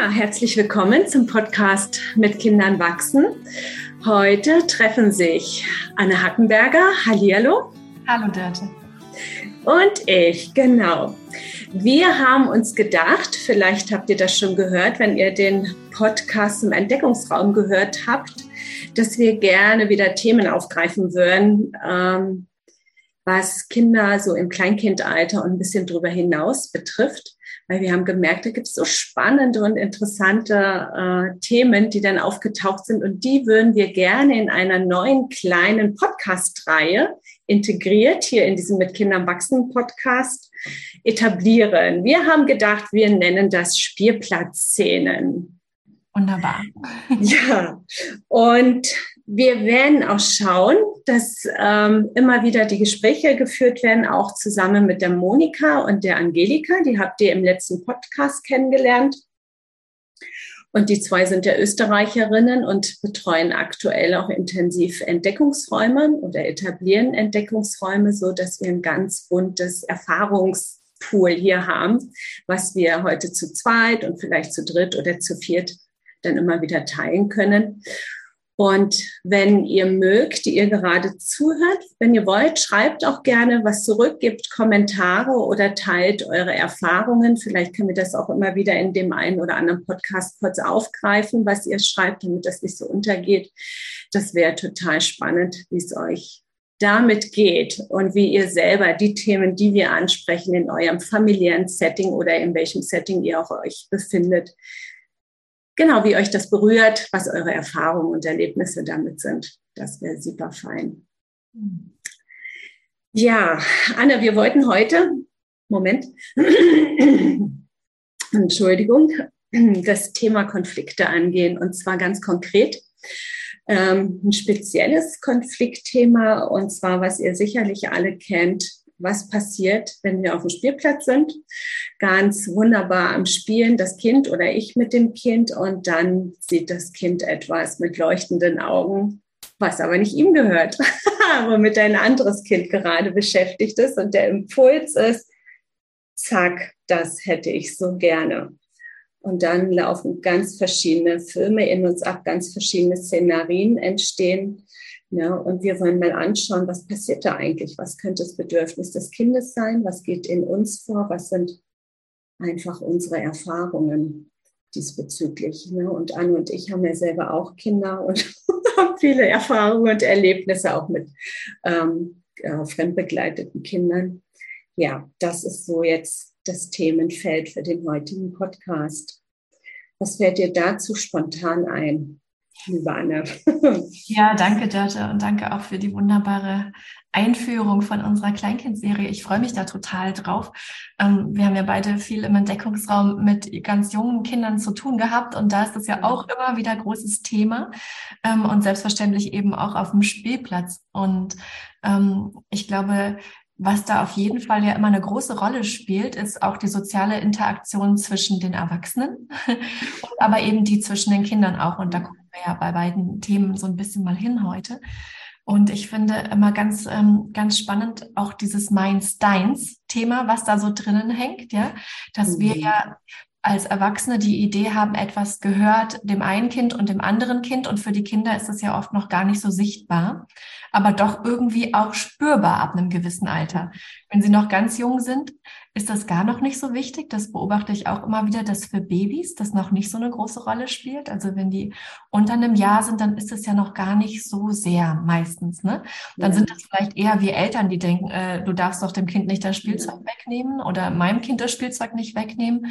Ja, herzlich willkommen zum Podcast mit Kindern wachsen. Heute treffen sich Anne Hackenberger, Hallihallo. Hallo Dörte. Und ich, genau. Wir haben uns gedacht, vielleicht habt ihr das schon gehört, wenn ihr den Podcast im Entdeckungsraum gehört habt, dass wir gerne wieder Themen aufgreifen würden, ähm, was Kinder so im Kleinkindalter und ein bisschen darüber hinaus betrifft weil wir haben gemerkt, da gibt es so spannende und interessante äh, Themen, die dann aufgetaucht sind und die würden wir gerne in einer neuen kleinen Podcast-Reihe integriert hier in diesem mit Kindern wachsen Podcast etablieren. Wir haben gedacht, wir nennen das Spielplatzszenen. Wunderbar. Ja, und wir werden auch schauen, dass ähm, immer wieder die Gespräche geführt werden, auch zusammen mit der Monika und der Angelika. Die habt ihr im letzten Podcast kennengelernt. Und die zwei sind ja Österreicherinnen und betreuen aktuell auch intensiv Entdeckungsräume oder etablieren Entdeckungsräume, so dass wir ein ganz buntes Erfahrungspool hier haben, was wir heute zu zweit und vielleicht zu dritt oder zu viert dann immer wieder teilen können. Und wenn ihr mögt, die ihr gerade zuhört, wenn ihr wollt, schreibt auch gerne was zurück, gebt Kommentare oder teilt eure Erfahrungen. Vielleicht können wir das auch immer wieder in dem einen oder anderen Podcast kurz aufgreifen, was ihr schreibt, damit das nicht so untergeht. Das wäre total spannend, wie es euch damit geht und wie ihr selber die Themen, die wir ansprechen, in eurem familiären Setting oder in welchem Setting ihr auch euch befindet, genau, wie euch das berührt, was eure Erfahrungen und Erlebnisse damit sind. Das wäre super fein. Ja, Anna, wir wollten heute, Moment, Entschuldigung, das Thema Konflikte angehen und zwar ganz konkret. Ähm, ein spezielles Konfliktthema und zwar, was ihr sicherlich alle kennt, was passiert, wenn wir auf dem Spielplatz sind. Ganz wunderbar am Spielen, das Kind oder ich mit dem Kind und dann sieht das Kind etwas mit leuchtenden Augen, was aber nicht ihm gehört, womit ein anderes Kind gerade beschäftigt ist und der Impuls ist, zack, das hätte ich so gerne. Und dann laufen ganz verschiedene Filme in uns ab, ganz verschiedene Szenarien entstehen. Ja, und wir wollen mal anschauen, was passiert da eigentlich? Was könnte das Bedürfnis des Kindes sein? Was geht in uns vor? Was sind einfach unsere Erfahrungen diesbezüglich? Ne? Und Anne und ich haben ja selber auch Kinder und haben viele Erfahrungen und Erlebnisse auch mit ähm, äh, fremdbegleiteten Kindern. Ja, das ist so jetzt das Themenfeld für den heutigen Podcast. Was fällt dir dazu spontan ein? Liebe Anne. Ja, danke, Dörte, und danke auch für die wunderbare Einführung von unserer Kleinkindserie. Ich freue mich da total drauf. Ähm, wir haben ja beide viel im Entdeckungsraum mit ganz jungen Kindern zu tun gehabt und da ist das ja auch immer wieder großes Thema ähm, und selbstverständlich eben auch auf dem Spielplatz. Und ähm, ich glaube, was da auf jeden Fall ja immer eine große Rolle spielt, ist auch die soziale Interaktion zwischen den Erwachsenen, aber eben die zwischen den Kindern auch. Und da gucken wir ja bei beiden Themen so ein bisschen mal hin heute. Und ich finde immer ganz, ähm, ganz spannend auch dieses Meins-Deins-Thema, was da so drinnen hängt, ja, dass mhm. wir ja als Erwachsene die Idee haben, etwas gehört dem einen Kind und dem anderen Kind. Und für die Kinder ist es ja oft noch gar nicht so sichtbar, aber doch irgendwie auch spürbar ab einem gewissen Alter. Wenn sie noch ganz jung sind, ist das gar noch nicht so wichtig. Das beobachte ich auch immer wieder, dass für Babys das noch nicht so eine große Rolle spielt. Also wenn die unter einem Jahr sind, dann ist es ja noch gar nicht so sehr meistens. Ne? Dann ja. sind das vielleicht eher wir Eltern, die denken, äh, du darfst doch dem Kind nicht das Spielzeug ja. wegnehmen oder meinem Kind das Spielzeug nicht wegnehmen.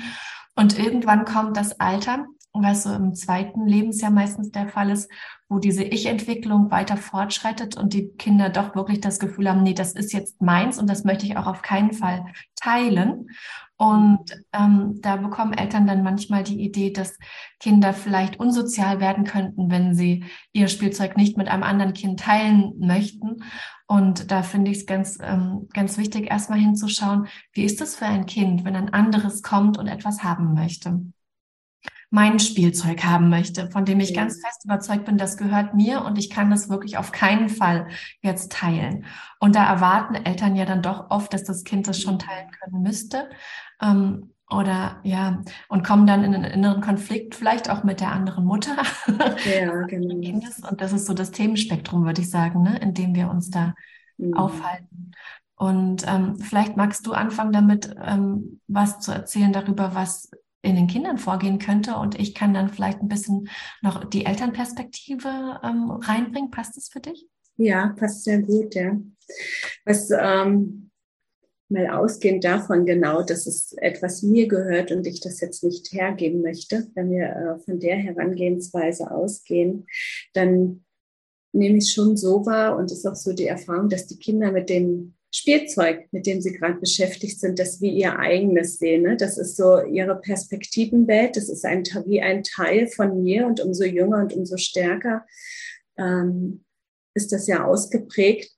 Und irgendwann kommt das Alter, was so im zweiten Lebensjahr meistens der Fall ist, wo diese Ich-Entwicklung weiter fortschreitet und die Kinder doch wirklich das Gefühl haben, nee, das ist jetzt meins und das möchte ich auch auf keinen Fall teilen. Und ähm, da bekommen Eltern dann manchmal die Idee, dass Kinder vielleicht unsozial werden könnten, wenn sie ihr Spielzeug nicht mit einem anderen Kind teilen möchten. Und da finde ich es ganz, ähm, ganz wichtig, erstmal hinzuschauen, wie ist es für ein Kind, wenn ein anderes kommt und etwas haben möchte mein Spielzeug haben möchte, von dem ich ganz fest überzeugt bin, das gehört mir und ich kann das wirklich auf keinen Fall jetzt teilen. Und da erwarten Eltern ja dann doch oft, dass das Kind das schon teilen können müsste. Ähm, oder ja, und kommen dann in einen inneren Konflikt, vielleicht auch mit der anderen Mutter. Ja, genau. und das ist so das Themenspektrum, würde ich sagen, ne, in dem wir uns da mhm. aufhalten. Und ähm, vielleicht magst du anfangen damit, ähm, was zu erzählen darüber, was in den Kindern vorgehen könnte. Und ich kann dann vielleicht ein bisschen noch die Elternperspektive ähm, reinbringen. Passt das für dich? Ja, passt sehr gut, ja. Was ähm, mal ausgehend davon genau, dass es etwas mir gehört und ich das jetzt nicht hergeben möchte, wenn wir äh, von der Herangehensweise ausgehen, dann nehme ich schon so wahr und ist auch so die Erfahrung, dass die Kinder mit dem Spielzeug, mit dem sie gerade beschäftigt sind, das wie ihr eigenes sehen. Ne? Das ist so ihre Perspektivenwelt, das ist ein, wie ein Teil von mir und umso jünger und umso stärker ähm, ist das ja ausgeprägt,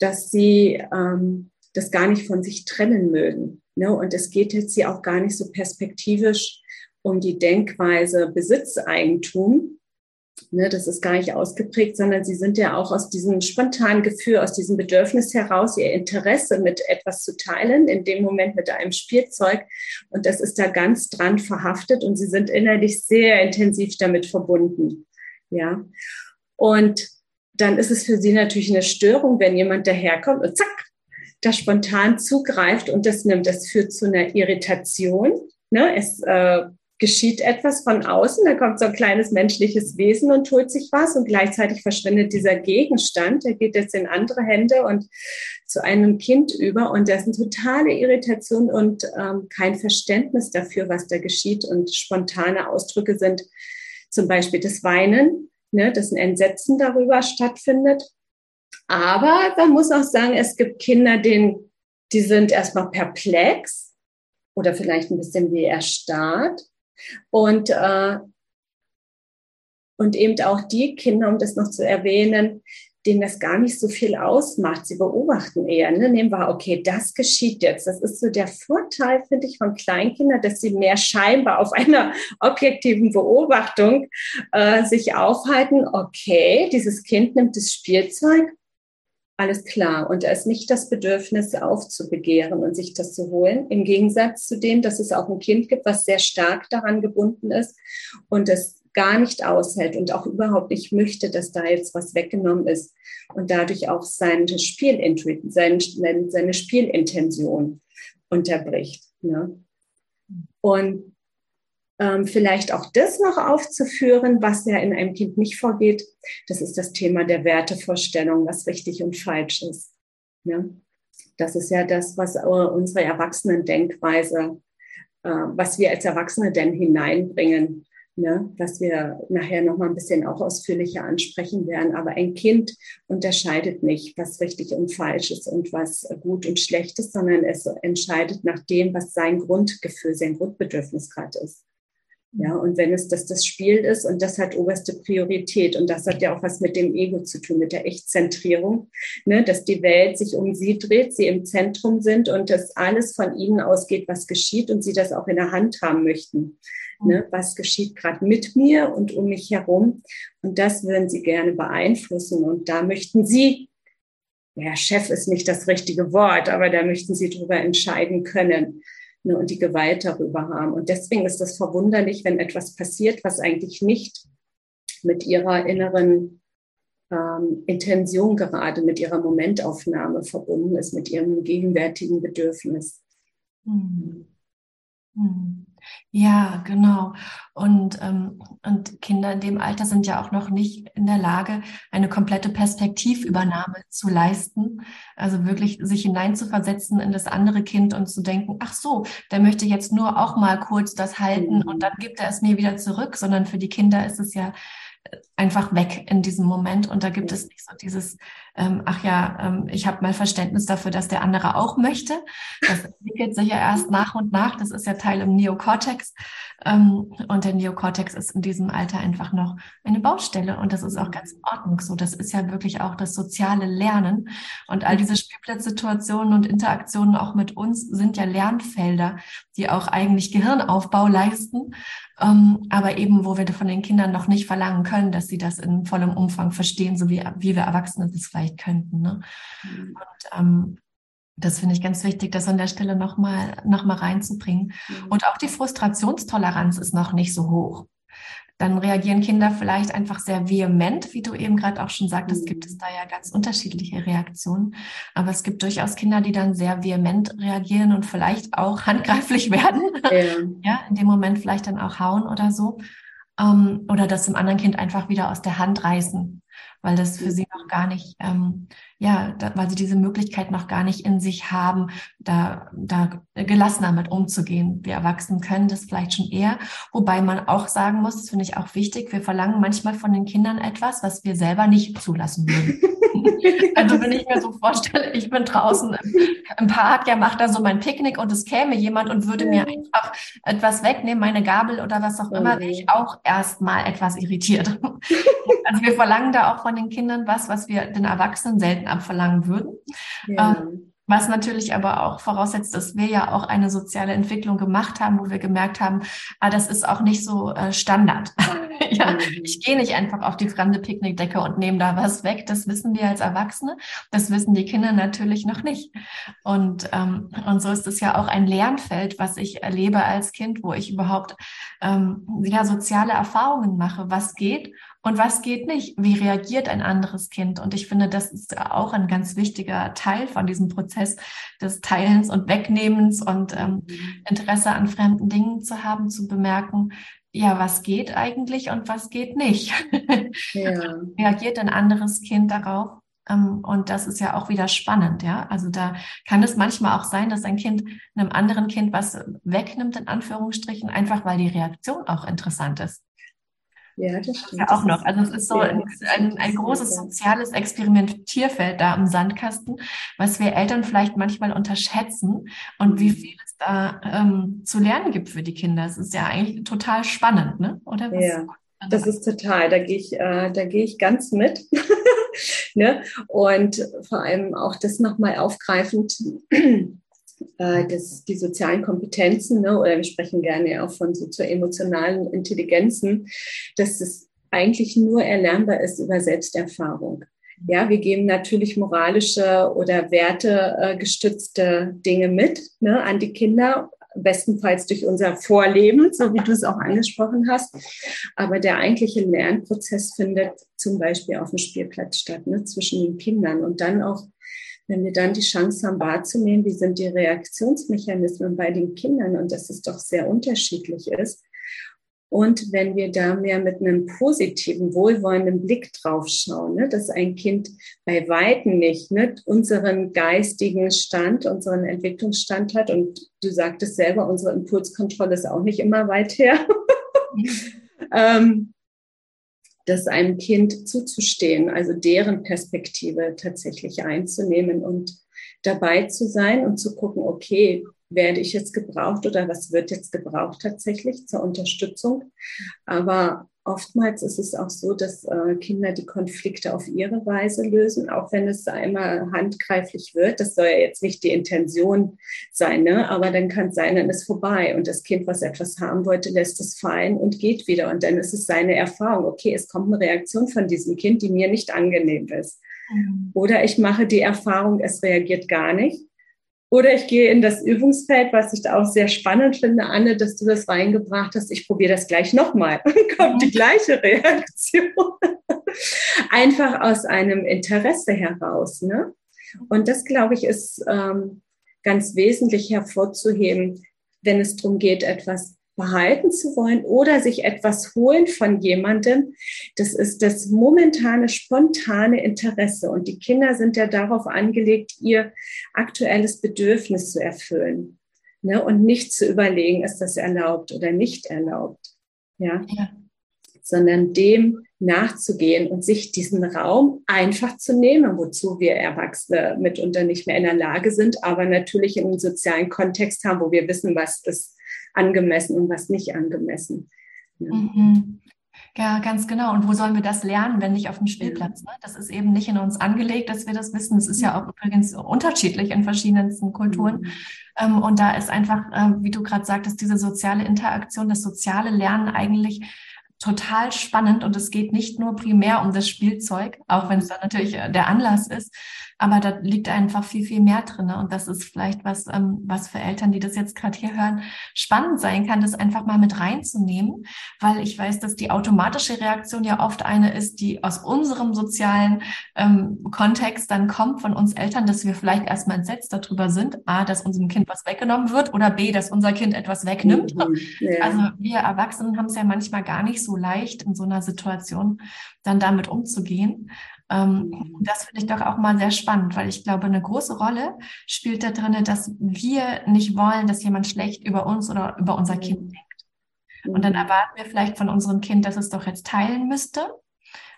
dass sie ähm, das gar nicht von sich trennen mögen. Ne? Und es geht jetzt hier auch gar nicht so perspektivisch um die Denkweise Besitzeigentum. Ne? Das ist gar nicht ausgeprägt, sondern sie sind ja auch aus diesem spontanen Gefühl, aus diesem Bedürfnis heraus, ihr Interesse mit etwas zu teilen, in dem Moment mit einem Spielzeug. Und das ist da ganz dran verhaftet und sie sind innerlich sehr intensiv damit verbunden. Ja. Und dann ist es für sie natürlich eine Störung, wenn jemand daherkommt und zack, da spontan zugreift und das nimmt. Das führt zu einer Irritation. Ne? Es äh, geschieht etwas von außen, da kommt so ein kleines menschliches Wesen und holt sich was und gleichzeitig verschwindet dieser Gegenstand, der geht jetzt in andere Hände und zu einem Kind über und das ist eine totale Irritation und ähm, kein Verständnis dafür, was da geschieht und spontane Ausdrücke sind zum Beispiel das Weinen, ne, dass ein Entsetzen darüber stattfindet aber man muss auch sagen, es gibt Kinder, denen, die sind erstmal perplex oder vielleicht ein bisschen wie erstarrt. Und, äh, und eben auch die Kinder, um das noch zu erwähnen, denen das gar nicht so viel ausmacht. Sie beobachten eher, ne? nehmen wir, okay, das geschieht jetzt. Das ist so der Vorteil, finde ich, von Kleinkindern, dass sie mehr scheinbar auf einer objektiven Beobachtung äh, sich aufhalten. Okay, dieses Kind nimmt das Spielzeug alles klar. Und da ist nicht das Bedürfnis aufzubegehren und sich das zu holen. Im Gegensatz zu dem, dass es auch ein Kind gibt, was sehr stark daran gebunden ist und das gar nicht aushält und auch überhaupt nicht möchte, dass da jetzt was weggenommen ist und dadurch auch seine, Spiel, seine, seine Spielintention unterbricht. Ne? Und ähm, vielleicht auch das noch aufzuführen, was ja in einem Kind nicht vorgeht. Das ist das Thema der Wertevorstellung, was richtig und falsch ist. Ja? Das ist ja das, was unsere Erwachsenen-Denkweise, äh, was wir als Erwachsene denn hineinbringen, ne? was wir nachher noch mal ein bisschen auch ausführlicher ansprechen werden. Aber ein Kind unterscheidet nicht, was richtig und falsch ist und was gut und schlecht ist, sondern es entscheidet nach dem, was sein Grundgefühl, sein Grundbedürfnis gerade ist. Ja, und wenn es das, das Spiel ist und das hat oberste Priorität und das hat ja auch was mit dem Ego zu tun, mit der Echtzentrierung, ne, dass die Welt sich um sie dreht, sie im Zentrum sind und dass alles von ihnen ausgeht, was geschieht und sie das auch in der Hand haben möchten. Ne, was geschieht gerade mit mir und um mich herum und das würden sie gerne beeinflussen und da möchten sie ja, Chef ist nicht das richtige Wort, aber da möchten Sie darüber entscheiden können ne, und die Gewalt darüber haben. Und deswegen ist es verwunderlich, wenn etwas passiert, was eigentlich nicht mit ihrer inneren ähm, Intention gerade, mit ihrer Momentaufnahme verbunden ist, mit ihrem gegenwärtigen Bedürfnis. Mhm. Mhm. Ja, genau. Und, ähm, und Kinder in dem Alter sind ja auch noch nicht in der Lage, eine komplette Perspektivübernahme zu leisten. Also wirklich sich hineinzuversetzen in das andere Kind und zu denken, ach so, der möchte jetzt nur auch mal kurz das halten und dann gibt er es mir wieder zurück, sondern für die Kinder ist es ja einfach weg in diesem Moment. Und da gibt es nicht so dieses, ähm, ach ja, ähm, ich habe mal Verständnis dafür, dass der andere auch möchte. Das entwickelt sich ja erst nach und nach. Das ist ja Teil im Neokortex. Ähm, und der Neokortex ist in diesem Alter einfach noch eine Baustelle. Und das ist auch ganz in Ordnung so. Das ist ja wirklich auch das soziale Lernen. Und all diese Spielplatzsituationen und Interaktionen auch mit uns sind ja Lernfelder, die auch eigentlich Gehirnaufbau leisten ähm, aber eben, wo wir von den Kindern noch nicht verlangen können, dass sie das in vollem Umfang verstehen, so wie, wie wir Erwachsene das vielleicht könnten. Ne? Mhm. Und, ähm, Das finde ich ganz wichtig, das an der Stelle nochmal noch mal reinzubringen. Mhm. Und auch die Frustrationstoleranz ist noch nicht so hoch. Dann reagieren Kinder vielleicht einfach sehr vehement, wie du eben gerade auch schon sagtest, gibt es da ja ganz unterschiedliche Reaktionen. Aber es gibt durchaus Kinder, die dann sehr vehement reagieren und vielleicht auch handgreiflich werden. Ja, ja in dem Moment vielleicht dann auch hauen oder so. Ähm, oder das dem anderen Kind einfach wieder aus der Hand reißen weil das für sie noch gar nicht, ähm, ja, da, weil sie diese Möglichkeit noch gar nicht in sich haben, da, da gelassener mit umzugehen. Wir Erwachsenen können das vielleicht schon eher, wobei man auch sagen muss, das finde ich auch wichtig, wir verlangen manchmal von den Kindern etwas, was wir selber nicht zulassen würden. also wenn ich mir so vorstelle, ich bin draußen im Park, ja, macht da so mein Picknick und es käme jemand und würde mir einfach etwas wegnehmen, meine Gabel oder was auch immer, wäre ich auch erstmal etwas irritiert. also wir verlangen da auch von den Kindern was, was wir den Erwachsenen selten abverlangen würden. Ja. Ähm, was natürlich aber auch voraussetzt, dass wir ja auch eine soziale Entwicklung gemacht haben, wo wir gemerkt haben, ah, das ist auch nicht so äh, Standard. ja, mhm. ich gehe nicht einfach auf die fremde Picknickdecke und nehme da was weg. Das wissen wir als Erwachsene. Das wissen die Kinder natürlich noch nicht. Und, ähm, und so ist es ja auch ein Lernfeld, was ich erlebe als Kind, wo ich überhaupt ähm, ja, soziale Erfahrungen mache. Was geht und was geht nicht? Wie reagiert ein anderes Kind? Und ich finde, das ist auch ein ganz wichtiger Teil von diesem Prozess des Teilens und Wegnehmens und ähm, mhm. Interesse an fremden Dingen zu haben, zu bemerken, ja, was geht eigentlich und was geht nicht? Ja. reagiert ein anderes Kind darauf? Ähm, und das ist ja auch wieder spannend, ja. Also da kann es manchmal auch sein, dass ein Kind einem anderen Kind was wegnimmt, in Anführungsstrichen, einfach weil die Reaktion auch interessant ist. Ja, das stimmt. Ja, auch noch. Also es ist so ein, ein, ein großes soziales Experimentierfeld da im Sandkasten, was wir Eltern vielleicht manchmal unterschätzen und wie mhm. viel es da ähm, zu lernen gibt für die Kinder. Es ist ja eigentlich total spannend, ne? Oder was? Ja. Das ist total, da gehe ich, äh, da gehe ich ganz mit. ne? Und vor allem auch das nochmal aufgreifend, äh, das, die sozialen Kompetenzen, ne, oder wir sprechen gerne auch von sozioemotionalen Intelligenzen, dass es eigentlich nur erlernbar ist über Selbsterfahrung. Ja, wir geben natürlich moralische oder wertegestützte Dinge mit ne, an die Kinder, bestenfalls durch unser Vorleben, so wie du es auch angesprochen hast. Aber der eigentliche Lernprozess findet zum Beispiel auf dem Spielplatz statt, ne, zwischen den Kindern und dann auch wenn wir dann die Chance haben wahrzunehmen, wie sind die Reaktionsmechanismen bei den Kindern und dass es doch sehr unterschiedlich ist. Und wenn wir da mehr mit einem positiven, wohlwollenden Blick drauf schauen, ne, dass ein Kind bei Weitem nicht ne, unseren geistigen Stand, unseren Entwicklungsstand hat. Und du sagtest selber, unsere Impulskontrolle ist auch nicht immer weit her. ähm, das einem Kind zuzustehen, also deren Perspektive tatsächlich einzunehmen und dabei zu sein und zu gucken, okay, werde ich jetzt gebraucht oder was wird jetzt gebraucht tatsächlich zur Unterstützung. Aber oftmals ist es auch so, dass äh, Kinder die Konflikte auf ihre Weise lösen, auch wenn es einmal handgreiflich wird. Das soll ja jetzt nicht die Intention sein, ne? aber dann kann es sein, dann ist vorbei und das Kind, was etwas haben wollte, lässt es fallen und geht wieder. Und dann ist es seine Erfahrung, okay, es kommt eine Reaktion von diesem Kind, die mir nicht angenehm ist. Mhm. Oder ich mache die Erfahrung, es reagiert gar nicht. Oder ich gehe in das Übungsfeld, was ich da auch sehr spannend finde, Anne, dass du das reingebracht hast. Ich probiere das gleich nochmal. Kommt die gleiche Reaktion. Einfach aus einem Interesse heraus. Ne? Und das, glaube ich, ist ähm, ganz wesentlich hervorzuheben, wenn es darum geht, etwas behalten zu wollen oder sich etwas holen von jemandem. Das ist das momentane, spontane Interesse. Und die Kinder sind ja darauf angelegt, ihr aktuelles Bedürfnis zu erfüllen. Ne? Und nicht zu überlegen, ist das erlaubt oder nicht erlaubt. Ja. ja. Sondern dem nachzugehen und sich diesen Raum einfach zu nehmen, wozu wir Erwachsene mitunter nicht mehr in der Lage sind, aber natürlich in einem sozialen Kontext haben, wo wir wissen, was ist angemessen und was nicht angemessen. Ja. Mhm. Ja, ganz genau. Und wo sollen wir das lernen, wenn nicht auf dem Spielplatz? Ne? Das ist eben nicht in uns angelegt, dass wir das wissen. Es ist ja auch übrigens unterschiedlich in verschiedensten Kulturen. Mhm. Ähm, und da ist einfach, äh, wie du gerade sagtest, diese soziale Interaktion, das soziale Lernen eigentlich total spannend und es geht nicht nur primär um das Spielzeug, auch wenn es dann natürlich äh, der Anlass ist, aber da liegt einfach viel, viel mehr drin. Und das ist vielleicht was, ähm, was für Eltern, die das jetzt gerade hier hören, spannend sein kann, das einfach mal mit reinzunehmen, weil ich weiß, dass die automatische Reaktion ja oft eine ist, die aus unserem sozialen ähm, Kontext dann kommt von uns Eltern, dass wir vielleicht erstmal entsetzt darüber sind, a, dass unserem Kind was weggenommen wird oder b, dass unser Kind etwas wegnimmt. Mhm, ja. Also wir Erwachsenen haben es ja manchmal gar nicht so leicht in so einer Situation dann damit umzugehen. Ähm, mhm. das finde ich doch auch mal sehr spannend, weil ich glaube, eine große Rolle spielt da drin, dass wir nicht wollen, dass jemand schlecht über uns oder über unser Kind mhm. denkt. Und dann mhm. erwarten wir vielleicht von unserem Kind, dass es doch jetzt teilen müsste.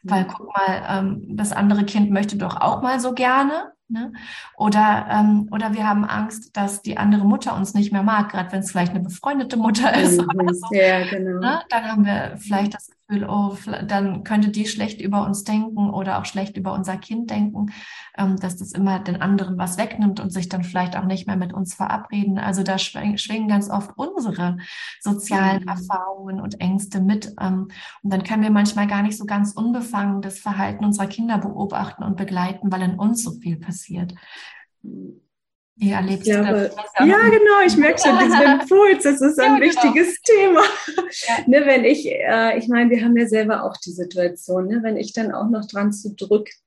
Weil guck mal, ähm, das andere Kind möchte doch auch mal so gerne. Ne? Oder, ähm, oder wir haben Angst, dass die andere Mutter uns nicht mehr mag, gerade wenn es vielleicht eine befreundete Mutter ist. Mhm. Oder so, ja, genau. Ne? Dann haben wir vielleicht das Gefühl, oh, dann könnte die schlecht über uns denken oder auch schlecht über unser Kind denken, ähm, dass das immer den anderen was wegnimmt und sich dann vielleicht auch nicht mehr mit uns verabreden. Also da schwingen, ganz oft unsere sozialen mhm. Erfahrungen und Ängste mit. Ähm, und dann können wir manchmal gar nicht so ganz unbefangen das Verhalten unserer Kinder beobachten und begleiten, weil in uns so viel passiert. Wie erlebst glaube, du das? Ja, genau, ich merke schon diesen Impuls, das ist ein ja, genau. wichtiges Thema. Ja. ne, wenn ich, äh, ich meine, wir haben ja selber auch die Situation, ne, wenn ich dann auch noch dran zu drück, mhm.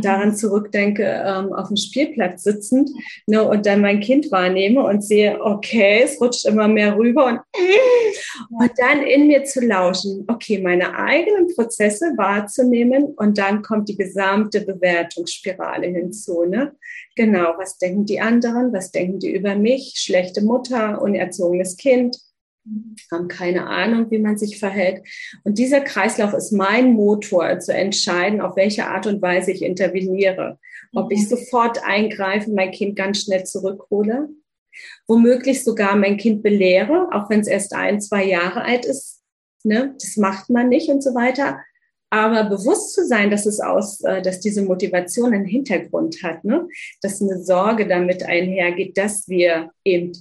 Daran zurückdenke, ähm, auf dem Spielplatz sitzend ne, und dann mein Kind wahrnehme und sehe, okay, es rutscht immer mehr rüber und, und dann in mir zu lauschen, okay, meine eigenen Prozesse wahrzunehmen und dann kommt die gesamte Bewertungsspirale hinzu. Ne? Genau, was denken die anderen? Was denken die über mich? Schlechte Mutter, unerzogenes Kind, haben keine Ahnung, wie man sich verhält. Und dieser Kreislauf ist mein Motor, zu entscheiden, auf welche Art und Weise ich interveniere. Ob ich mhm. sofort eingreife, mein Kind ganz schnell zurückhole, womöglich sogar mein Kind belehre, auch wenn es erst ein, zwei Jahre alt ist. Ne? Das macht man nicht und so weiter. Aber bewusst zu sein, dass es aus, äh, dass diese Motivation einen Hintergrund hat, ne? dass eine Sorge damit einhergeht, dass wir eben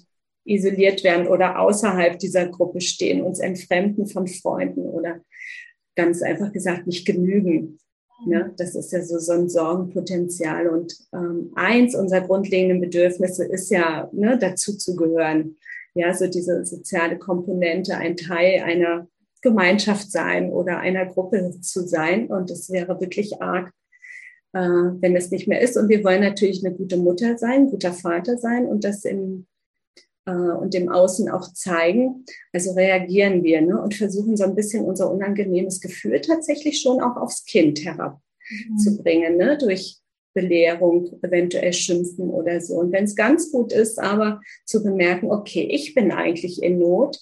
isoliert werden oder außerhalb dieser Gruppe stehen, uns entfremden von Freunden oder ganz einfach gesagt nicht genügen. Ja, das ist ja so, so ein Sorgenpotenzial. Und ähm, eins unserer grundlegenden Bedürfnisse ist ja, ne, dazu zu gehören. Ja, so diese soziale Komponente, ein Teil einer Gemeinschaft sein oder einer Gruppe zu sein. Und es wäre wirklich arg, äh, wenn es nicht mehr ist. Und wir wollen natürlich eine gute Mutter sein, guter Vater sein und das im äh, und dem Außen auch zeigen. Also reagieren wir ne, und versuchen so ein bisschen unser unangenehmes Gefühl tatsächlich schon auch aufs Kind herabzubringen, mhm. ne, durch Belehrung, eventuell schimpfen oder so. Und wenn es ganz gut ist, aber zu bemerken, okay, ich bin eigentlich in Not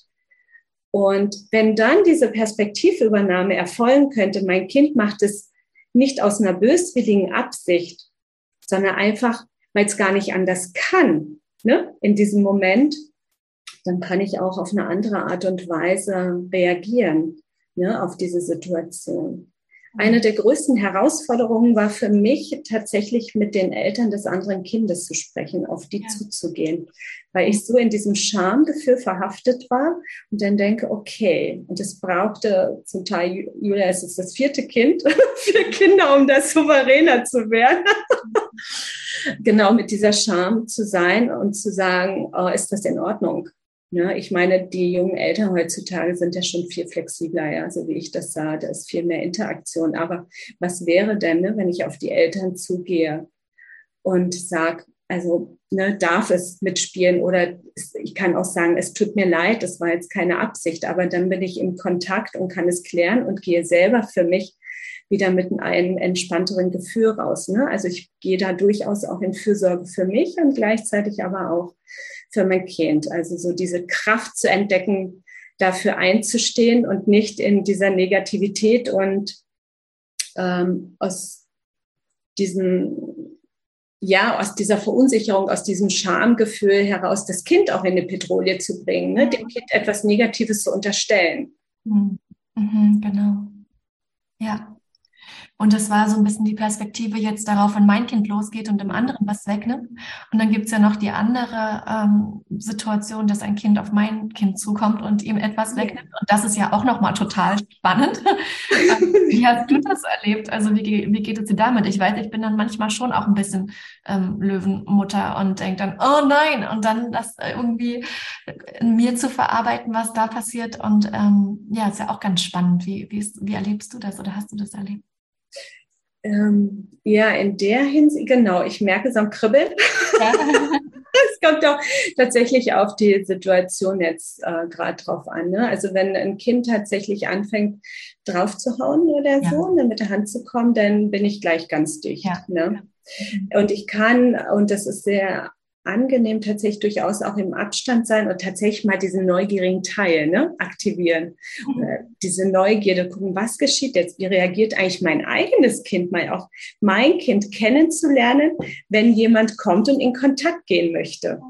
und wenn dann diese Perspektivübernahme erfolgen könnte, mein Kind macht es nicht aus einer böswilligen Absicht, sondern einfach, weil es gar nicht anders kann, ne, in diesem Moment, dann kann ich auch auf eine andere Art und Weise reagieren, ne, auf diese Situation. Eine der größten Herausforderungen war für mich tatsächlich mit den Eltern des anderen Kindes zu sprechen, auf die ja. zuzugehen, weil ich so in diesem Schamgefühl verhaftet war und dann denke, okay, und es brauchte zum Teil, Julia, es ist das vierte Kind, vier Kinder, um das souveräner zu werden. genau mit dieser Scham zu sein und zu sagen, oh, ist das in Ordnung? Ja, ich meine, die jungen Eltern heutzutage sind ja schon viel flexibler, ja, so wie ich das sah. Da ist viel mehr Interaktion. Aber was wäre denn, ne, wenn ich auf die Eltern zugehe und sage, also ne, darf es mitspielen oder ich kann auch sagen, es tut mir leid, das war jetzt keine Absicht, aber dann bin ich im Kontakt und kann es klären und gehe selber für mich wieder mit einem entspannteren Gefühl raus. Ne? Also ich gehe da durchaus auch in Fürsorge für mich und gleichzeitig aber auch für mein Kind. Also so diese Kraft zu entdecken, dafür einzustehen und nicht in dieser Negativität und ähm, aus diesem, ja, aus dieser Verunsicherung, aus diesem Schamgefühl heraus, das Kind auch in eine Petrolie zu bringen, ne? dem Kind etwas Negatives zu unterstellen. Mhm, mhm genau. Ja. Und das war so ein bisschen die Perspektive jetzt darauf, wenn mein Kind losgeht und dem anderen was wegnimmt. Und dann gibt's ja noch die andere ähm, Situation, dass ein Kind auf mein Kind zukommt und ihm etwas wegnimmt. Und das ist ja auch nochmal total spannend. Ähm, wie hast du das erlebt? Also wie, wie geht es dir damit? Ich weiß, ich bin dann manchmal schon auch ein bisschen ähm, Löwenmutter und denke dann, oh nein, und dann das irgendwie in mir zu verarbeiten, was da passiert. Und ähm, ja, ist ja auch ganz spannend. Wie, wie, ist, wie erlebst du das oder hast du das erlebt? Ähm, ja, in der Hinsicht, genau, ich merke es am Kribbeln. es kommt auch tatsächlich auf die Situation jetzt äh, gerade drauf an. Ne? Also wenn ein Kind tatsächlich anfängt, drauf zu hauen oder ja. so, ne, mit der Hand zu kommen, dann bin ich gleich ganz dicht. Ja. Ne? Und ich kann, und das ist sehr angenehm tatsächlich durchaus auch im Abstand sein und tatsächlich mal diesen neugierigen Teil ne, aktivieren. Mhm. Diese Neugierde, gucken, was geschieht jetzt? Wie reagiert eigentlich mein eigenes Kind, mal auch mein Kind kennenzulernen, wenn jemand kommt und in Kontakt gehen möchte.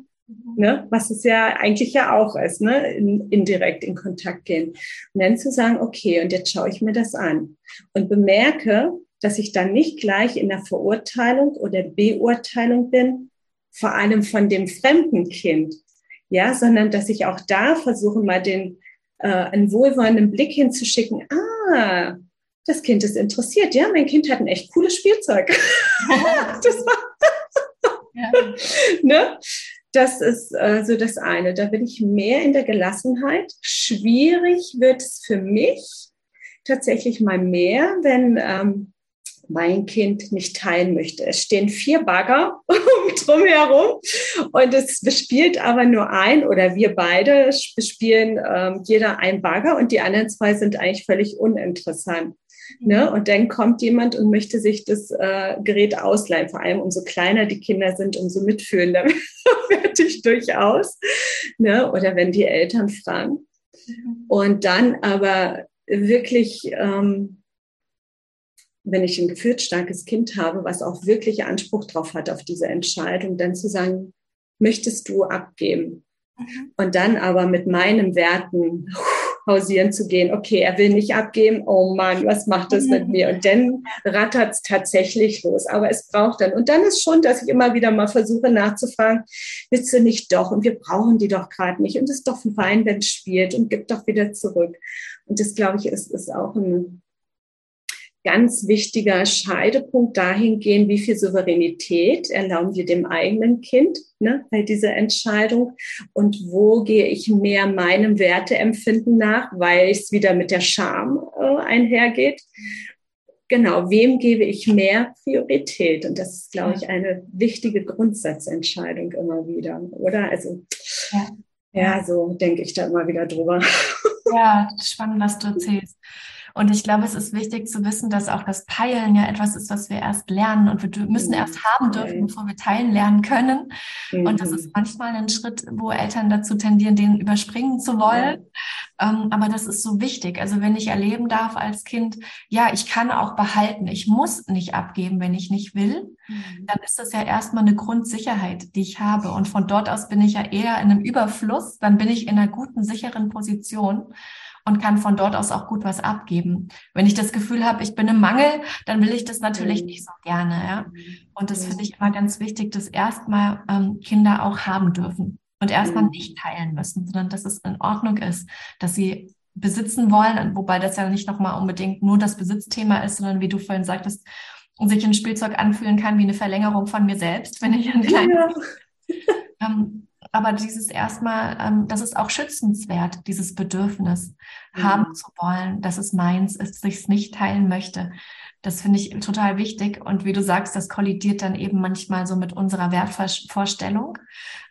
Ne, was es ja eigentlich ja auch ist, ne, in, indirekt in Kontakt gehen. Und dann zu sagen, okay, und jetzt schaue ich mir das an und bemerke, dass ich dann nicht gleich in der Verurteilung oder Beurteilung bin, vor allem von dem fremden Kind, ja, sondern dass ich auch da versuche, mal den äh, einen wohlwollenden Blick hinzuschicken. Ah, das Kind ist interessiert. Ja, mein Kind hat ein echt cooles Spielzeug. das war ja. ne? Das ist äh, so das eine. Da bin ich mehr in der Gelassenheit. Schwierig wird es für mich tatsächlich mal mehr, wenn ähm, mein Kind nicht teilen möchte. Es stehen vier Bagger drumherum und es bespielt aber nur ein oder wir beide bespielen ähm, jeder ein Bagger und die anderen zwei sind eigentlich völlig uninteressant. Ne? Und dann kommt jemand und möchte sich das äh, Gerät ausleihen. Vor allem umso kleiner die Kinder sind, umso mitfühlender werde ich durchaus. Ne? Oder wenn die Eltern fragen. Mhm. Und dann aber wirklich ähm, wenn ich ein gefühlsstarkes Kind habe, was auch wirklich Anspruch drauf hat auf diese Entscheidung, dann zu sagen, möchtest du abgeben? Mhm. Und dann aber mit meinen Werten hausieren zu gehen, okay, er will nicht abgeben, oh Mann, was macht das mit mir? Und dann rattert es tatsächlich los. Aber es braucht dann. Und dann ist schon, dass ich immer wieder mal versuche nachzufragen, willst du nicht doch? Und wir brauchen die doch gerade nicht. Und es ist doch fein, wenn es spielt und gibt doch wieder zurück. Und das, glaube ich, ist, ist auch ein ganz wichtiger Scheidepunkt dahingehend, wie viel Souveränität erlauben wir dem eigenen Kind ne, bei dieser Entscheidung und wo gehe ich mehr meinem Werteempfinden nach, weil es wieder mit der Scham äh, einhergeht. Genau, wem gebe ich mehr Priorität? Und das ist, glaube ich, eine wichtige Grundsatzentscheidung immer wieder, oder? Also, ja, ja so denke ich da immer wieder drüber. Ja, spannend, was du erzählst. Und ich glaube, es ist wichtig zu wissen, dass auch das Teilen ja etwas ist, was wir erst lernen und wir müssen mhm. erst haben dürfen, bevor wir teilen lernen können. Mhm. Und das ist manchmal ein Schritt, wo Eltern dazu tendieren, den überspringen zu wollen. Ähm, aber das ist so wichtig. Also wenn ich erleben darf als Kind, ja, ich kann auch behalten. Ich muss nicht abgeben, wenn ich nicht will. Mhm. Dann ist das ja erstmal eine Grundsicherheit, die ich habe. Und von dort aus bin ich ja eher in einem Überfluss. Dann bin ich in einer guten, sicheren Position und kann von dort aus auch gut was abgeben. Wenn ich das Gefühl habe, ich bin im Mangel, dann will ich das natürlich mhm. nicht so gerne. Ja? Und das finde ich immer ganz wichtig, dass erstmal ähm, Kinder auch haben dürfen und erstmal mhm. nicht teilen müssen, sondern dass es in Ordnung ist, dass sie besitzen wollen, wobei das ja nicht nochmal unbedingt nur das Besitzthema ist, sondern wie du vorhin sagtest, sich ein Spielzeug anfühlen kann wie eine Verlängerung von mir selbst, wenn ich ein kleines ja. ähm, aber dieses erstmal, ähm, das ist auch schützenswert, dieses Bedürfnis mhm. haben zu wollen, dass es meins ist, sich es nicht teilen möchte. Das finde ich total wichtig. Und wie du sagst, das kollidiert dann eben manchmal so mit unserer Wertvorstellung.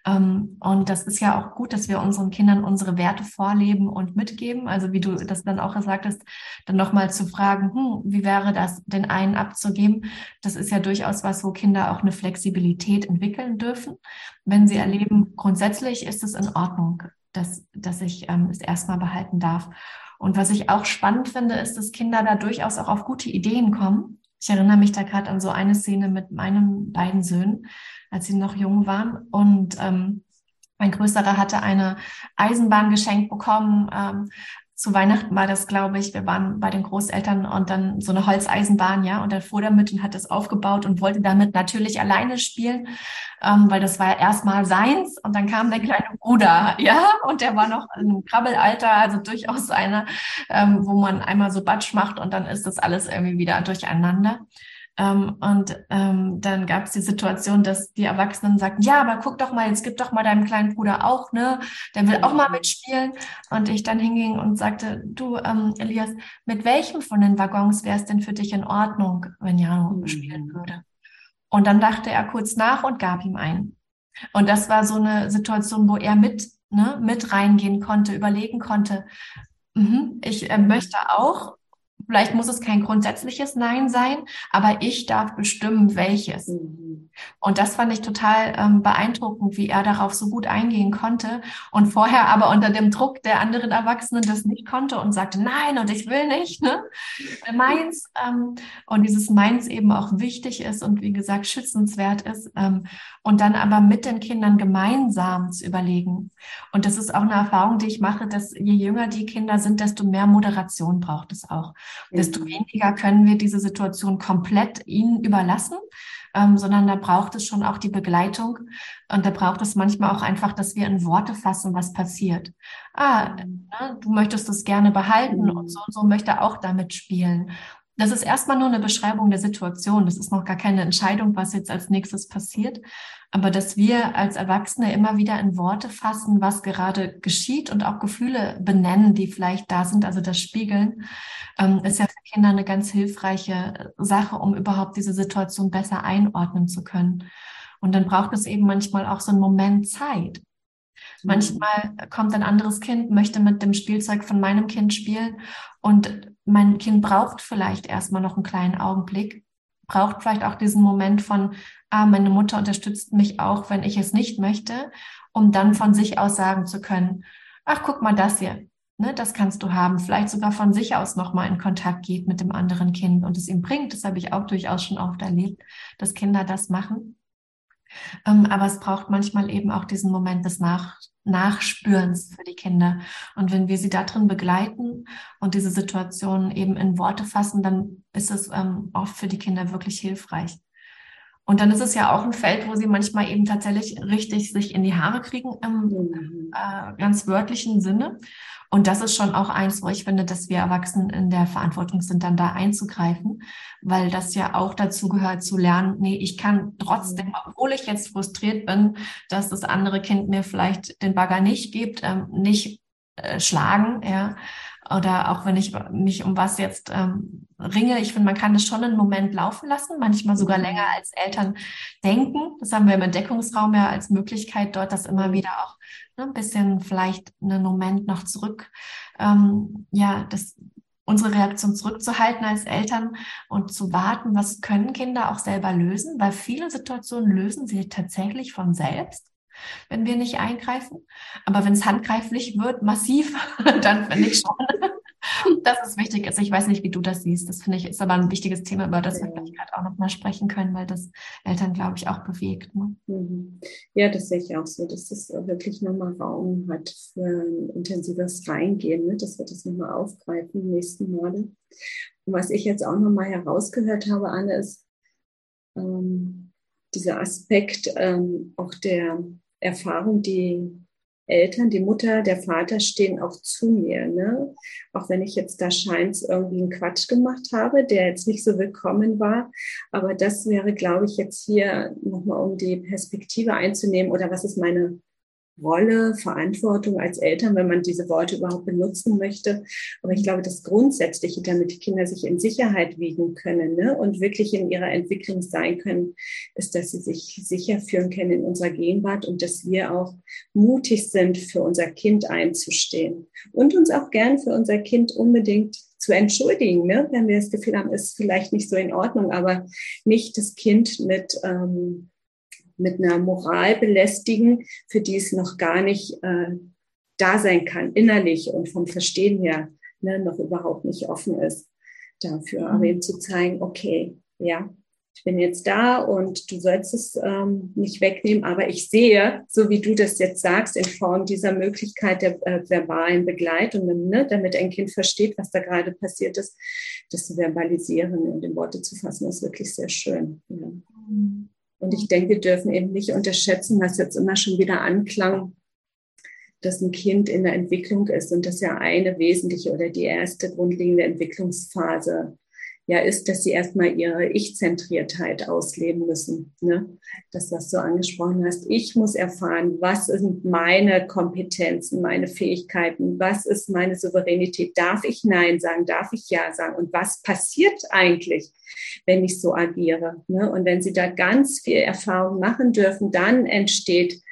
Ähm, und das ist ja auch gut, dass wir unseren Kindern unsere Werte vorleben und mitgeben. Also wie du das dann auch gesagt hast, dann nochmal zu fragen, hm, wie wäre das, den einen abzugeben? Das ist ja durchaus was, wo Kinder auch eine Flexibilität entwickeln dürfen. Wenn sie erleben, grundsätzlich ist es in Ordnung, dass, dass ich ähm, es erstmal behalten darf. Und was ich auch spannend finde, ist, dass Kinder da durchaus auch auf gute Ideen kommen. Ich erinnere mich da gerade an so eine Szene mit meinen beiden Söhnen, als sie noch jung waren. Und ähm, mein Größerer hatte eine Eisenbahn geschenkt bekommen, ähm, zu Weihnachten war das, glaube ich, wir waren bei den Großeltern und dann so eine Holzeisenbahn, ja, und dann fuhr damit und hat das aufgebaut und wollte damit natürlich alleine spielen, ähm, weil das war ja erstmal seins und dann kam der kleine Bruder, ja, und der war noch im Krabbelalter, also durchaus einer, ähm, wo man einmal so Batsch macht und dann ist das alles irgendwie wieder durcheinander. Ähm, und ähm, dann gab es die Situation, dass die Erwachsenen sagten, ja, aber guck doch mal, jetzt gib doch mal deinem kleinen Bruder auch, ne? Der will auch mal mitspielen. Und ich dann hinging und sagte, du, ähm, Elias, mit welchem von den Waggons wäre es denn für dich in Ordnung, wenn Jano mhm. spielen würde? Und dann dachte er kurz nach und gab ihm einen. Und das war so eine Situation, wo er mit, ne, mit reingehen konnte, überlegen konnte, mhm, ich äh, möchte auch Vielleicht muss es kein grundsätzliches Nein sein, aber ich darf bestimmen, welches. Mhm. Und das fand ich total ähm, beeindruckend, wie er darauf so gut eingehen konnte und vorher aber unter dem Druck der anderen Erwachsenen das nicht konnte und sagte, nein, und ich will nicht, ne? Meins. Ähm, und dieses Meins eben auch wichtig ist und wie gesagt schützenswert ist. Ähm, und dann aber mit den Kindern gemeinsam zu überlegen. Und das ist auch eine Erfahrung, die ich mache, dass je jünger die Kinder sind, desto mehr Moderation braucht es auch desto weniger können wir diese Situation komplett ihnen überlassen, ähm, sondern da braucht es schon auch die Begleitung und da braucht es manchmal auch einfach, dass wir in Worte fassen, was passiert. Ah, ne, du möchtest das gerne behalten und so und so möchte auch damit spielen. Das ist erstmal nur eine Beschreibung der Situation. Das ist noch gar keine Entscheidung, was jetzt als nächstes passiert. Aber dass wir als Erwachsene immer wieder in Worte fassen, was gerade geschieht und auch Gefühle benennen, die vielleicht da sind, also das Spiegeln, ähm, ist ja für Kinder eine ganz hilfreiche Sache, um überhaupt diese Situation besser einordnen zu können. Und dann braucht es eben manchmal auch so einen Moment Zeit. Manchmal kommt ein anderes Kind, möchte mit dem Spielzeug von meinem Kind spielen und mein Kind braucht vielleicht erstmal noch einen kleinen Augenblick, braucht vielleicht auch diesen Moment von, ah, meine Mutter unterstützt mich auch, wenn ich es nicht möchte, um dann von sich aus sagen zu können, ach, guck mal das hier, ne, das kannst du haben, vielleicht sogar von sich aus nochmal in Kontakt geht mit dem anderen Kind und es ihm bringt. Das habe ich auch durchaus schon oft erlebt, dass Kinder das machen. Ähm, aber es braucht manchmal eben auch diesen Moment des Nach Nachspürens für die Kinder. Und wenn wir sie darin begleiten und diese Situation eben in Worte fassen, dann ist es ähm, oft für die Kinder wirklich hilfreich. Und dann ist es ja auch ein Feld, wo sie manchmal eben tatsächlich richtig sich in die Haare kriegen im mhm. äh, ganz wörtlichen Sinne. Und das ist schon auch eins, wo ich finde, dass wir Erwachsenen in der Verantwortung sind, dann da einzugreifen, weil das ja auch dazu gehört zu lernen, nee, ich kann trotzdem, mhm. obwohl ich jetzt frustriert bin, dass das andere Kind mir vielleicht den Bagger nicht gibt, ähm, nicht äh, schlagen, ja, oder auch wenn ich mich um was jetzt ähm, ringe, ich finde, man kann das schon einen Moment laufen lassen, manchmal sogar mhm. länger als Eltern denken. Das haben wir im Entdeckungsraum ja als Möglichkeit, dort das immer wieder auch ne, ein bisschen vielleicht einen Moment noch zurück, ähm, ja, das, unsere Reaktion zurückzuhalten als Eltern und zu warten, was können Kinder auch selber lösen, weil viele Situationen lösen sie tatsächlich von selbst wenn wir nicht eingreifen. Aber wenn es handgreiflich wird, massiv, dann finde ich schon, dass es wichtig ist. Ich weiß nicht, wie du das siehst. Das finde ich ist aber ein wichtiges Thema, über das wir vielleicht gerade auch noch mal sprechen können, weil das Eltern, glaube ich, auch bewegt. Ne? Mhm. Ja, das sehe ich auch so, dass das wirklich nochmal Raum hat für ein intensives Reingehen, ne? dass wir das nochmal aufgreifen, nächsten Male. Und was ich jetzt auch nochmal herausgehört habe, Anne, ist ähm, dieser Aspekt ähm, auch der Erfahrung, die Eltern, die Mutter, der Vater stehen auch zu mir. Ne? Auch wenn ich jetzt da scheint irgendwie einen Quatsch gemacht habe, der jetzt nicht so willkommen war. Aber das wäre, glaube ich, jetzt hier nochmal, um die Perspektive einzunehmen oder was ist meine Rolle, Verantwortung als Eltern, wenn man diese Worte überhaupt benutzen möchte. Aber ich glaube, das Grundsätzliche, damit die Kinder sich in Sicherheit wiegen können ne, und wirklich in ihrer Entwicklung sein können, ist, dass sie sich sicher führen können in unserer Gegenwart und dass wir auch mutig sind, für unser Kind einzustehen und uns auch gern für unser Kind unbedingt zu entschuldigen, ne? wenn wir das Gefühl haben, ist vielleicht nicht so in Ordnung, aber nicht das Kind mit ähm, mit einer Moral belästigen, für die es noch gar nicht äh, da sein kann, innerlich und vom Verstehen her ne, noch überhaupt nicht offen ist dafür. Aber ihm zu zeigen, okay, ja, ich bin jetzt da und du sollst es ähm, nicht wegnehmen, aber ich sehe, so wie du das jetzt sagst, in Form dieser Möglichkeit der äh, verbalen Begleitung, ne, damit ein Kind versteht, was da gerade passiert ist, das zu verbalisieren und in Worte zu fassen, ist wirklich sehr schön. Ja. Und ich denke, wir dürfen eben nicht unterschätzen, was jetzt immer schon wieder anklang, dass ein Kind in der Entwicklung ist und das ja eine wesentliche oder die erste grundlegende Entwicklungsphase ja ist, dass sie erstmal ihre Ich-Zentriertheit ausleben müssen. Ne? Das, was du angesprochen hast. Ich muss erfahren, was sind meine Kompetenzen, meine Fähigkeiten, was ist meine Souveränität. Darf ich Nein sagen? Darf ich Ja sagen? Und was passiert eigentlich, wenn ich so agiere? Ne? Und wenn sie da ganz viel Erfahrung machen dürfen, dann entsteht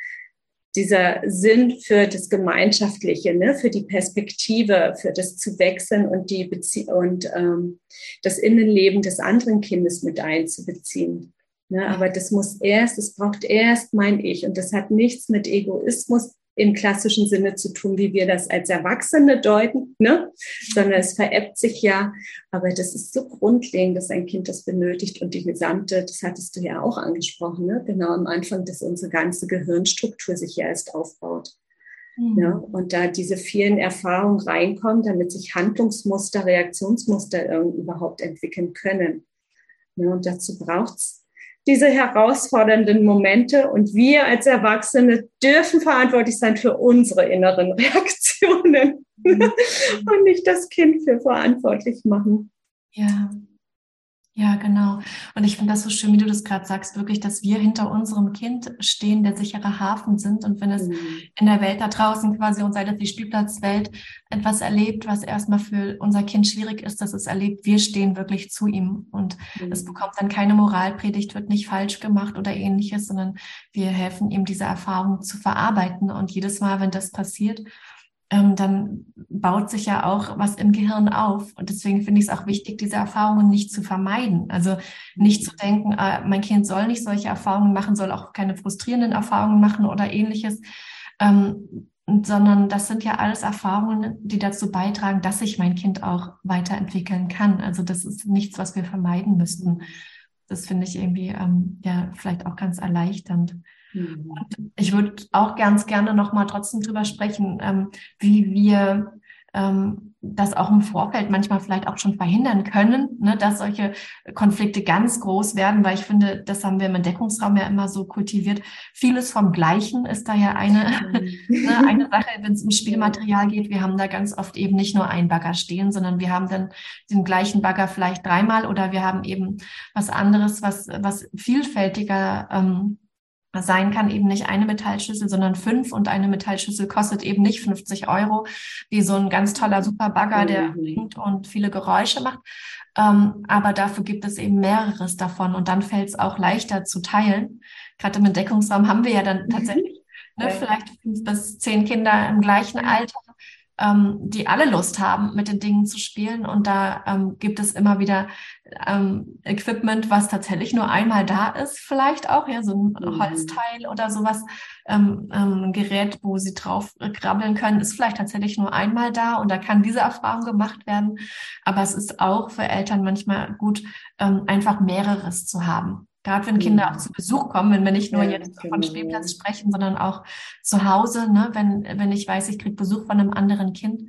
dieser Sinn für das Gemeinschaftliche, ne, für die Perspektive, für das zu wechseln und die Bezie und ähm, das Innenleben des anderen Kindes mit einzubeziehen. Ne, aber das muss erst, es braucht erst mein Ich und das hat nichts mit Egoismus im klassischen Sinne zu tun, wie wir das als Erwachsene deuten, ne? sondern es veräppt sich ja. Aber das ist so grundlegend, dass ein Kind das benötigt und die gesamte, das hattest du ja auch angesprochen, ne? genau am Anfang, dass unsere ganze Gehirnstruktur sich ja erst aufbaut. Mhm. Und da diese vielen Erfahrungen reinkommen, damit sich Handlungsmuster, Reaktionsmuster überhaupt entwickeln können. Ja, und dazu braucht es diese herausfordernden Momente und wir als Erwachsene dürfen verantwortlich sein für unsere inneren Reaktionen mhm. und nicht das Kind für verantwortlich machen. Ja, ja, genau. Und ich finde das so schön, wie du das gerade sagst, wirklich, dass wir hinter unserem Kind stehen, der sichere Hafen sind. Und wenn es mhm. in der Welt da draußen quasi und sei das die Spielplatzwelt etwas erlebt, was erstmal für unser Kind schwierig ist, dass es erlebt, wir stehen wirklich zu ihm. Und mhm. es bekommt dann keine Moralpredigt, wird nicht falsch gemacht oder ähnliches, sondern wir helfen ihm, diese Erfahrung zu verarbeiten. Und jedes Mal, wenn das passiert, ähm, dann baut sich ja auch was im Gehirn auf. Und deswegen finde ich es auch wichtig, diese Erfahrungen nicht zu vermeiden. Also nicht zu denken, äh, mein Kind soll nicht solche Erfahrungen machen, soll auch keine frustrierenden Erfahrungen machen oder ähnliches. Ähm, sondern das sind ja alles Erfahrungen, die dazu beitragen, dass sich mein Kind auch weiterentwickeln kann. Also das ist nichts, was wir vermeiden müssten. Das finde ich irgendwie ähm, ja vielleicht auch ganz erleichternd. Mhm. Ich würde auch ganz gerne noch mal trotzdem drüber sprechen, ähm, wie wir ähm, das auch im Vorfeld manchmal vielleicht auch schon verhindern können, ne, dass solche Konflikte ganz groß werden, weil ich finde, das haben wir im Entdeckungsraum ja immer so kultiviert. Vieles vom Gleichen ist da ja eine, ne, eine Sache, wenn es um Spielmaterial geht. Wir haben da ganz oft eben nicht nur einen Bagger stehen, sondern wir haben dann den gleichen Bagger vielleicht dreimal oder wir haben eben was anderes, was, was vielfältiger ähm, sein kann eben nicht eine Metallschüssel, sondern fünf und eine Metallschüssel kostet eben nicht 50 Euro, wie so ein ganz toller Superbagger, der mhm. blinkt und viele Geräusche macht. Ähm, aber dafür gibt es eben mehreres davon und dann fällt es auch leichter zu teilen. Gerade im Entdeckungsraum haben wir ja dann mhm. tatsächlich ne, vielleicht fünf bis zehn Kinder im gleichen Alter ähm, die alle Lust haben, mit den Dingen zu spielen. Und da ähm, gibt es immer wieder ähm, Equipment, was tatsächlich nur einmal da ist, vielleicht auch, ja, so ein mhm. Holzteil oder sowas, ähm, ähm, ein Gerät, wo sie drauf krabbeln können, ist vielleicht tatsächlich nur einmal da und da kann diese Erfahrung gemacht werden. Aber es ist auch für Eltern manchmal gut, ähm, einfach mehreres zu haben. Gerade wenn Kinder auch zu Besuch kommen, wenn wir nicht nur ja, jetzt genau. von Spielplatz sprechen, sondern auch zu Hause, ne? wenn, wenn ich weiß, ich kriege Besuch von einem anderen Kind,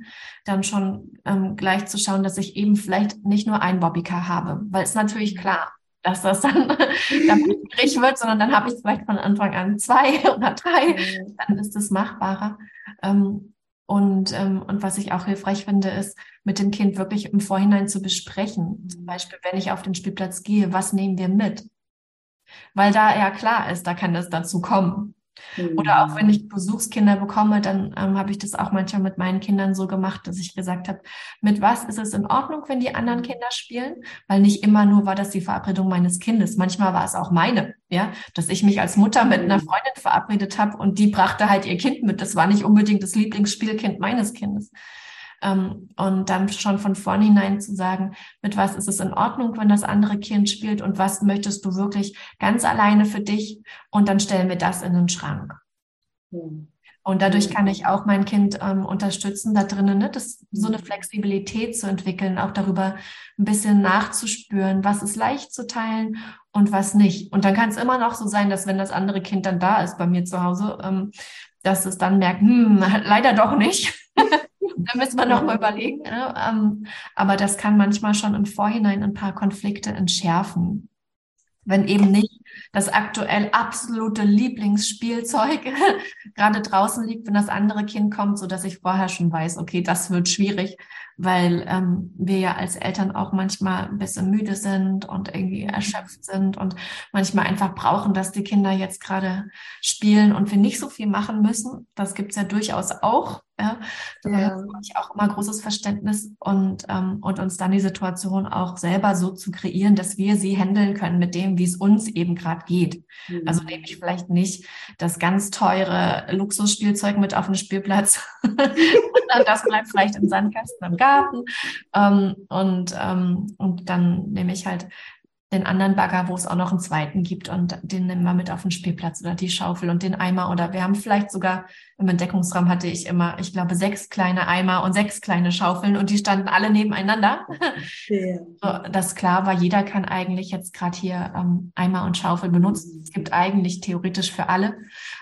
dann schon ähm, gleich zu schauen, dass ich eben vielleicht nicht nur ein Bobbycar habe. Weil es natürlich klar, dass das dann, dann schwierig wird, sondern dann habe ich vielleicht von Anfang an zwei oder drei, dann ist es machbarer. Ähm, und, ähm, und was ich auch hilfreich finde, ist, mit dem Kind wirklich im Vorhinein zu besprechen. Zum Beispiel, wenn ich auf den Spielplatz gehe, was nehmen wir mit? Weil da ja klar ist, da kann es dazu kommen. Mhm. Oder auch wenn ich Besuchskinder bekomme, dann ähm, habe ich das auch manchmal mit meinen Kindern so gemacht, dass ich gesagt habe, mit was ist es in Ordnung, wenn die anderen Kinder spielen? Weil nicht immer nur war das die Verabredung meines Kindes. Manchmal war es auch meine, ja, dass ich mich als Mutter mit einer mhm. Freundin verabredet habe und die brachte halt ihr Kind mit. Das war nicht unbedingt das Lieblingsspielkind meines Kindes. Ähm, und dann schon von vornherein zu sagen, mit was ist es in Ordnung, wenn das andere Kind spielt und was möchtest du wirklich ganz alleine für dich und dann stellen wir das in den Schrank. Mhm. Und dadurch kann ich auch mein Kind ähm, unterstützen, da drinnen, ne, das, so eine Flexibilität zu entwickeln, auch darüber ein bisschen nachzuspüren, was ist leicht zu teilen und was nicht. Und dann kann es immer noch so sein, dass wenn das andere Kind dann da ist bei mir zu Hause, ähm, dass es dann merkt, hm, leider doch nicht. da müssen wir noch mal überlegen. Ne? Ähm, aber das kann manchmal schon im Vorhinein ein paar Konflikte entschärfen wenn eben nicht das aktuell absolute Lieblingsspielzeug gerade draußen liegt, wenn das andere Kind kommt, so dass ich vorher schon weiß, okay, das wird schwierig, weil ähm, wir ja als Eltern auch manchmal ein bisschen müde sind und irgendwie erschöpft sind und manchmal einfach brauchen, dass die Kinder jetzt gerade spielen und wir nicht so viel machen müssen. Das gibt's ja durchaus auch. Ja, da ja. habe ich auch immer großes Verständnis und, ähm, und uns dann die Situation auch selber so zu kreieren, dass wir sie handeln können mit dem, wie es uns eben gerade geht. Mhm. Also nehme ich vielleicht nicht das ganz teure Luxusspielzeug mit auf den Spielplatz. das bleibt vielleicht im Sandkasten im Garten. Ähm, und, ähm, und dann nehme ich halt den anderen Bagger, wo es auch noch einen zweiten gibt und den nehmen wir mit auf den Spielplatz oder die Schaufel und den Eimer oder wir haben vielleicht sogar im Entdeckungsraum hatte ich immer, ich glaube, sechs kleine Eimer und sechs kleine Schaufeln und die standen alle nebeneinander. Ja. So, dass klar war, jeder kann eigentlich jetzt gerade hier ähm, Eimer und Schaufel benutzen. Es gibt eigentlich theoretisch für alle,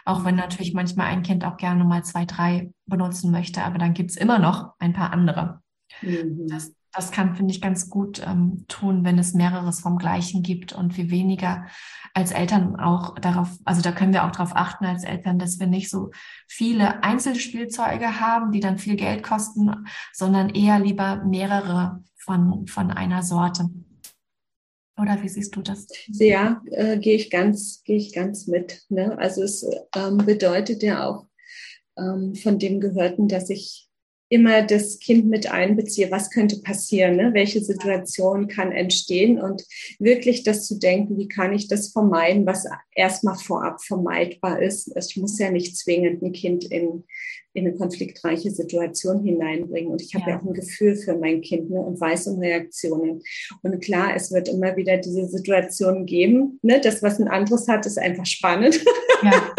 auch wenn natürlich manchmal ein Kind auch gerne mal zwei, drei benutzen möchte, aber dann gibt es immer noch ein paar andere. Mhm. Das, das kann, finde ich, ganz gut ähm, tun, wenn es mehreres vom Gleichen gibt und wir weniger als Eltern auch darauf, also da können wir auch darauf achten als Eltern, dass wir nicht so viele Einzelspielzeuge haben, die dann viel Geld kosten, sondern eher lieber mehrere von, von einer Sorte. Oder wie siehst du das? Ja, äh, gehe ich ganz, gehe ich ganz mit. Ne? Also es ähm, bedeutet ja auch ähm, von dem Gehörten, dass ich immer das Kind mit einbeziehe, was könnte passieren, ne? welche Situation kann entstehen und wirklich das zu denken, wie kann ich das vermeiden, was erstmal vorab vermeidbar ist. Ich muss ja nicht zwingend ein Kind in, in eine konfliktreiche Situation hineinbringen. Und ich habe ja. ja. auch ein Gefühl für mein Kind ne, und weiß um Reaktionen. Und klar, es wird immer wieder diese Situationen geben. Ne? Das, was ein anderes hat, ist einfach spannend. Ja,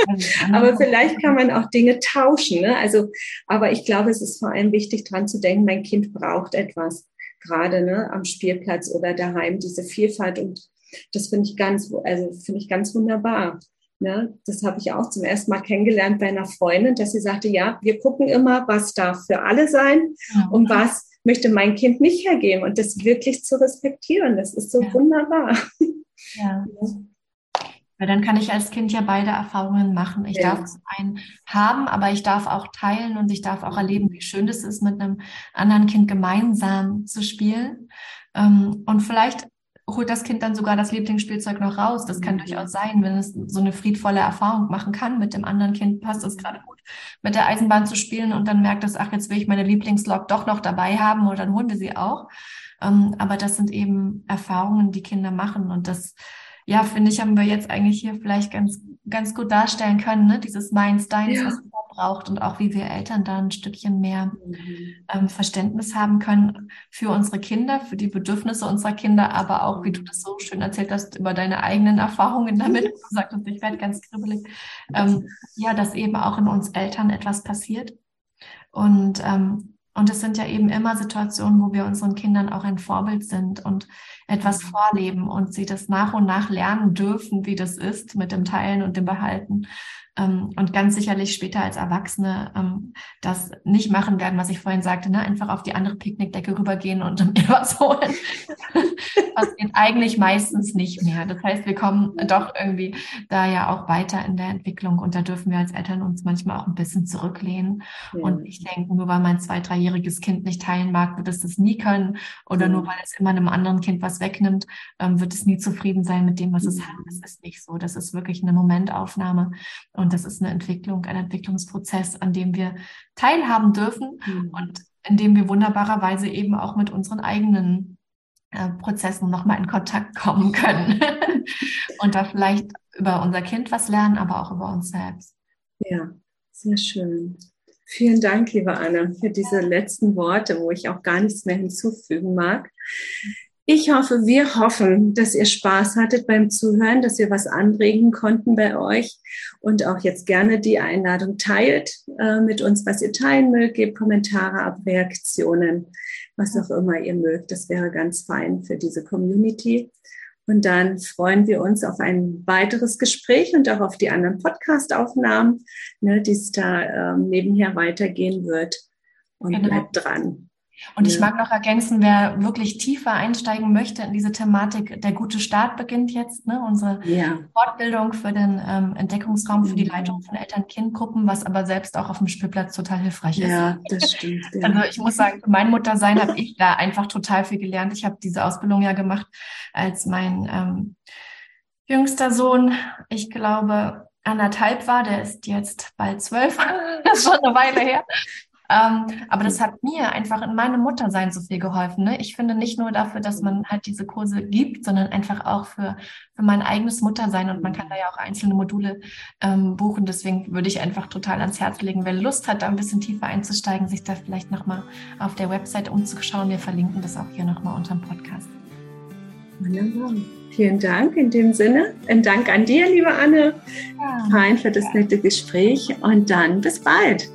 aber vielleicht kann man auch Dinge tauschen. Ne? Also, aber ich glaube, es ist vor allem wichtig, dran zu denken, mein Kind braucht etwas. Gerade ne, am Spielplatz oder daheim, diese Vielfalt. Und das finde ich ganz, also finde ich ganz wunderbar. Ne? Das habe ich auch zum ersten Mal kennengelernt bei einer Freundin, dass sie sagte, ja, wir gucken immer, was darf für alle sein ja. und was möchte mein Kind nicht hergeben und das wirklich zu respektieren. Das ist so ja. wunderbar. Ja. Weil dann kann ich als Kind ja beide Erfahrungen machen. Ich ja. darf es einen haben, aber ich darf auch teilen und ich darf auch erleben, wie schön es ist, mit einem anderen Kind gemeinsam zu spielen. Ähm, und vielleicht holt das Kind dann sogar das Lieblingsspielzeug noch raus. Das kann mhm. durchaus sein, wenn es so eine friedvolle Erfahrung machen kann mit dem anderen Kind, passt es gerade gut, mit der Eisenbahn zu spielen und dann merkt es, ach, jetzt will ich meine Lieblingslok doch noch dabei haben und dann holen wir sie auch. Ähm, aber das sind eben Erfahrungen, die Kinder machen und das, ja, finde ich, haben wir jetzt eigentlich hier vielleicht ganz, ganz gut darstellen können, ne? dieses Meins, Deins, ja. was braucht und auch wie wir Eltern da ein Stückchen mehr mhm. ähm, Verständnis haben können für unsere Kinder, für die Bedürfnisse unserer Kinder, aber auch, wie du das so schön erzählt hast, über deine eigenen Erfahrungen damit. Du sagst, ich werde ganz kribbelig. Ähm, ja, dass eben auch in uns Eltern etwas passiert. Und ähm, und es sind ja eben immer Situationen, wo wir unseren Kindern auch ein Vorbild sind und etwas mhm. vorleben und sie das nach und nach lernen dürfen, wie das ist mit dem Teilen und dem Behalten ähm, und ganz sicherlich später als Erwachsene ähm, das nicht machen werden, was ich vorhin sagte, ne? einfach auf die andere Picknickdecke rübergehen und mir was holen. das geht eigentlich meistens nicht mehr. Das heißt, wir kommen doch irgendwie da ja auch weiter in der Entwicklung und da dürfen wir als Eltern uns manchmal auch ein bisschen zurücklehnen ja. und ich denke, nur weil mein zwei-, dreijähriges Kind nicht teilen mag, wird es das nie können oder ja. nur weil es immer einem anderen Kind was wegnimmt, ähm, wird es nie zufrieden sein mit dem, was es hat. Das ist nicht so. Das ist wirklich eine Momentaufnahme und das ist eine Entwicklung, ein Entwicklungsprozess, an dem wir teilhaben dürfen mhm. und in dem wir wunderbarerweise eben auch mit unseren eigenen äh, Prozessen nochmal in Kontakt kommen können und da vielleicht über unser Kind was lernen, aber auch über uns selbst. Ja, sehr schön. Vielen Dank, liebe Anna, für diese letzten Worte, wo ich auch gar nichts mehr hinzufügen mag. Ich hoffe, wir hoffen, dass ihr Spaß hattet beim Zuhören, dass wir was anregen konnten bei euch und auch jetzt gerne die Einladung teilt äh, mit uns, was ihr teilen mögt, gebt Kommentare ab, Reaktionen, was auch immer ihr mögt. Das wäre ganz fein für diese Community. Und dann freuen wir uns auf ein weiteres Gespräch und auch auf die anderen Podcast-Aufnahmen, ne, die es da ähm, nebenher weitergehen wird. Und genau. bleibt dran. Und ja. ich mag noch ergänzen, wer wirklich tiefer einsteigen möchte in diese Thematik, der gute Start beginnt jetzt, ne? unsere ja. Fortbildung für den ähm, Entdeckungsraum, für die mhm. Leitung von Eltern-Kind-Gruppen, was aber selbst auch auf dem Spielplatz total hilfreich ist. Ja, das stimmt. Ja. Also ich muss sagen, für mein Muttersein habe ich da einfach total viel gelernt. Ich habe diese Ausbildung ja gemacht, als mein ähm, jüngster Sohn, ich glaube, anderthalb war, der ist jetzt bald zwölf, das ist schon eine Weile her. Ähm, aber das hat mir einfach in meinem Muttersein so viel geholfen. Ne? Ich finde nicht nur dafür, dass man halt diese Kurse gibt, sondern einfach auch für, für mein eigenes Muttersein. Und man kann da ja auch einzelne Module ähm, buchen. Deswegen würde ich einfach total ans Herz legen, wer Lust hat, da ein bisschen tiefer einzusteigen, sich da vielleicht nochmal auf der Website umzuschauen. Wir verlinken das auch hier nochmal unter dem Podcast. Wunderbar. Vielen Dank in dem Sinne. Ein Dank an dir, liebe Anne. Ja. Fein für das nette Gespräch und dann bis bald.